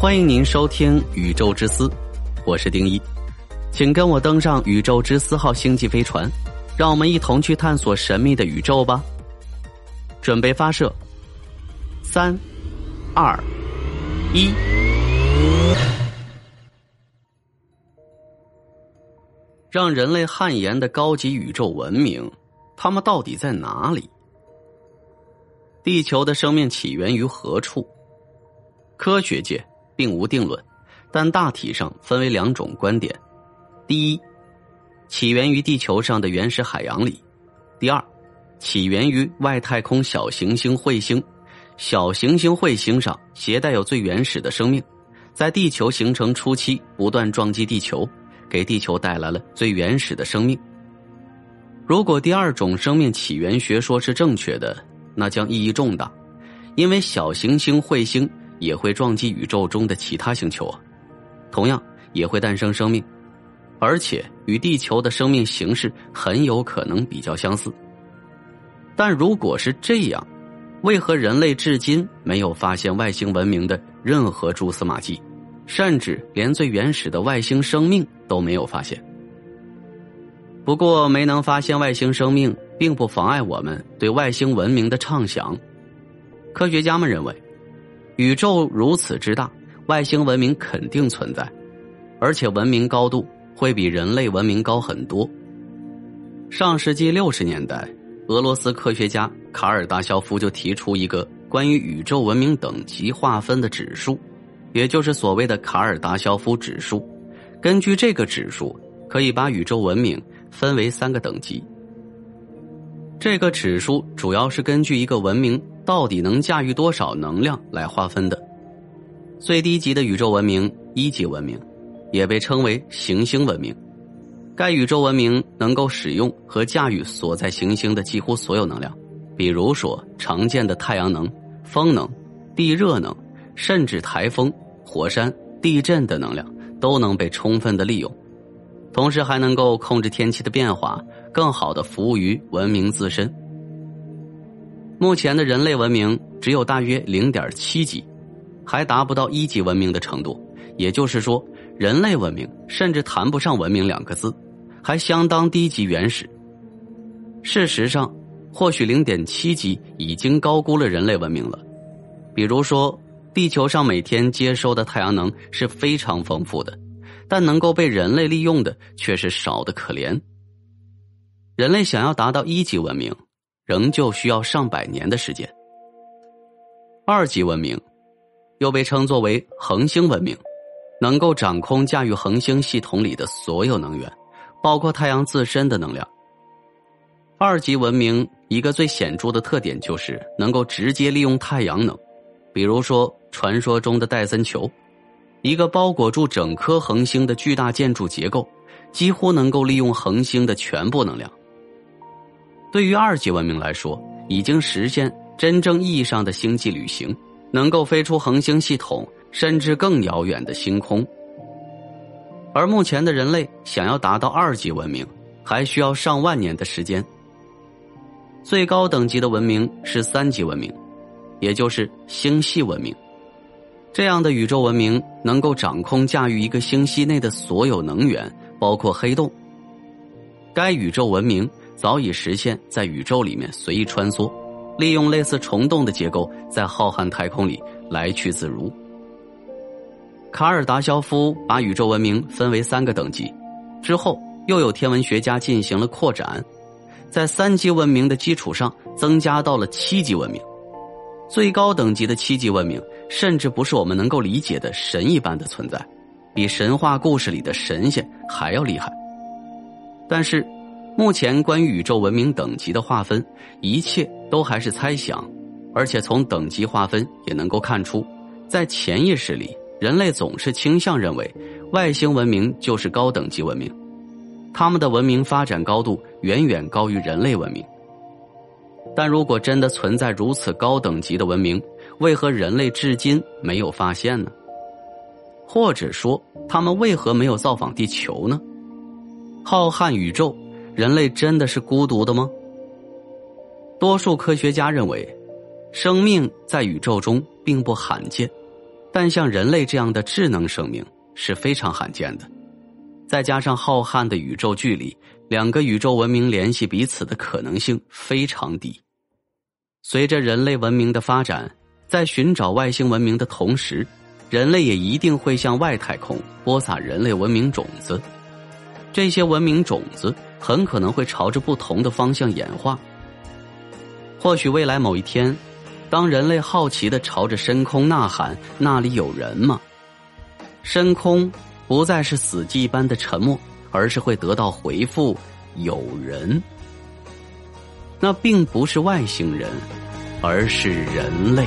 欢迎您收听《宇宙之思》，我是丁一，请跟我登上宇宙之思号星际飞船，让我们一同去探索神秘的宇宙吧。准备发射，三、二、一。让人类汗颜的高级宇宙文明，他们到底在哪里？地球的生命起源于何处？科学界并无定论，但大体上分为两种观点：第一，起源于地球上的原始海洋里；第二，起源于外太空小行星彗星。小行星彗星上携带有最原始的生命，在地球形成初期不断撞击地球。给地球带来了最原始的生命。如果第二种生命起源学说是正确的，那将意义重大，因为小行星彗星也会撞击宇宙中的其他星球啊，同样也会诞生生命，而且与地球的生命形式很有可能比较相似。但如果是这样，为何人类至今没有发现外星文明的任何蛛丝马迹？甚至连最原始的外星生命都没有发现。不过，没能发现外星生命，并不妨碍我们对外星文明的畅想。科学家们认为，宇宙如此之大，外星文明肯定存在，而且文明高度会比人类文明高很多。上世纪六十年代，俄罗斯科学家卡尔达肖夫就提出一个关于宇宙文明等级划分的指数。也就是所谓的卡尔达肖夫指数，根据这个指数，可以把宇宙文明分为三个等级。这个指数主要是根据一个文明到底能驾驭多少能量来划分的。最低级的宇宙文明一级文明，也被称为行星文明。该宇宙文明能够使用和驾驭所在行星的几乎所有能量，比如说常见的太阳能、风能、地热能。甚至台风、火山、地震的能量都能被充分的利用，同时还能够控制天气的变化，更好的服务于文明自身。目前的人类文明只有大约零点七级，还达不到一级文明的程度，也就是说，人类文明甚至谈不上文明两个字，还相当低级原始。事实上，或许零点七级已经高估了人类文明了，比如说。地球上每天接收的太阳能是非常丰富的，但能够被人类利用的却是少的可怜。人类想要达到一级文明，仍旧需要上百年的时间。二级文明，又被称作为恒星文明，能够掌控驾驭恒星系统里的所有能源，包括太阳自身的能量。二级文明一个最显著的特点就是能够直接利用太阳能。比如说，传说中的戴森球，一个包裹住整颗恒星的巨大建筑结构，几乎能够利用恒星的全部能量。对于二级文明来说，已经实现真正意义上的星际旅行，能够飞出恒星系统，甚至更遥远的星空。而目前的人类想要达到二级文明，还需要上万年的时间。最高等级的文明是三级文明。也就是星系文明，这样的宇宙文明能够掌控驾驭一个星系内的所有能源，包括黑洞。该宇宙文明早已实现在宇宙里面随意穿梭，利用类似虫洞的结构，在浩瀚太空里来去自如。卡尔达肖夫把宇宙文明分为三个等级，之后又有天文学家进行了扩展，在三级文明的基础上增加到了七级文明。最高等级的七级文明，甚至不是我们能够理解的神一般的存在，比神话故事里的神仙还要厉害。但是，目前关于宇宙文明等级的划分，一切都还是猜想，而且从等级划分也能够看出，在潜意识里，人类总是倾向认为外星文明就是高等级文明，他们的文明发展高度远远高于人类文明。但如果真的存在如此高等级的文明，为何人类至今没有发现呢？或者说，他们为何没有造访地球呢？浩瀚宇宙，人类真的是孤独的吗？多数科学家认为，生命在宇宙中并不罕见，但像人类这样的智能生命是非常罕见的。再加上浩瀚的宇宙距离，两个宇宙文明联系彼此的可能性非常低。随着人类文明的发展，在寻找外星文明的同时，人类也一定会向外太空播撒人类文明种子。这些文明种子很可能会朝着不同的方向演化。或许未来某一天，当人类好奇的朝着深空呐喊“那里有人吗”，深空不再是死寂般的沉默，而是会得到回复“有人”。那并不是外星人，而是人类。